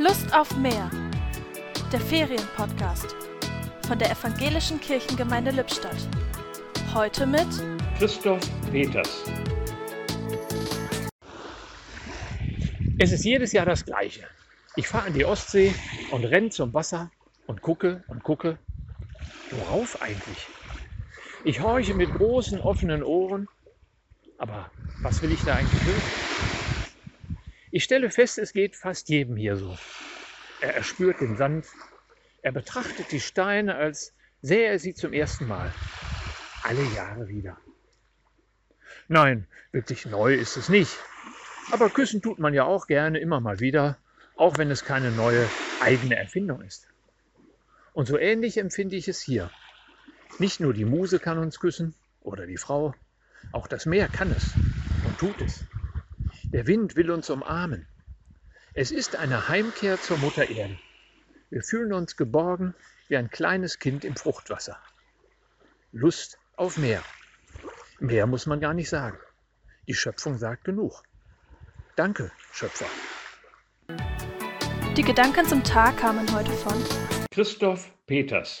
Lust auf mehr. Der Ferienpodcast von der Evangelischen Kirchengemeinde Lippstadt. Heute mit Christoph Peters. Es ist jedes Jahr das Gleiche. Ich fahre an die Ostsee und renne zum Wasser und gucke und gucke. Worauf eigentlich? Ich horche mit großen offenen Ohren. Aber was will ich da eigentlich hören? Ich stelle fest, es geht fast jedem hier so. Er erspürt den Sand. Er betrachtet die Steine, als sähe er sie zum ersten Mal. Alle Jahre wieder. Nein, wirklich neu ist es nicht. Aber küssen tut man ja auch gerne immer mal wieder, auch wenn es keine neue eigene Erfindung ist. Und so ähnlich empfinde ich es hier. Nicht nur die Muse kann uns küssen oder die Frau, auch das Meer kann es und tut es. Der Wind will uns umarmen. Es ist eine Heimkehr zur Mutter Erde. Wir fühlen uns geborgen wie ein kleines Kind im Fruchtwasser. Lust auf Meer. Mehr muss man gar nicht sagen. Die Schöpfung sagt genug. Danke, Schöpfer. Die Gedanken zum Tag kamen heute von Christoph Peters.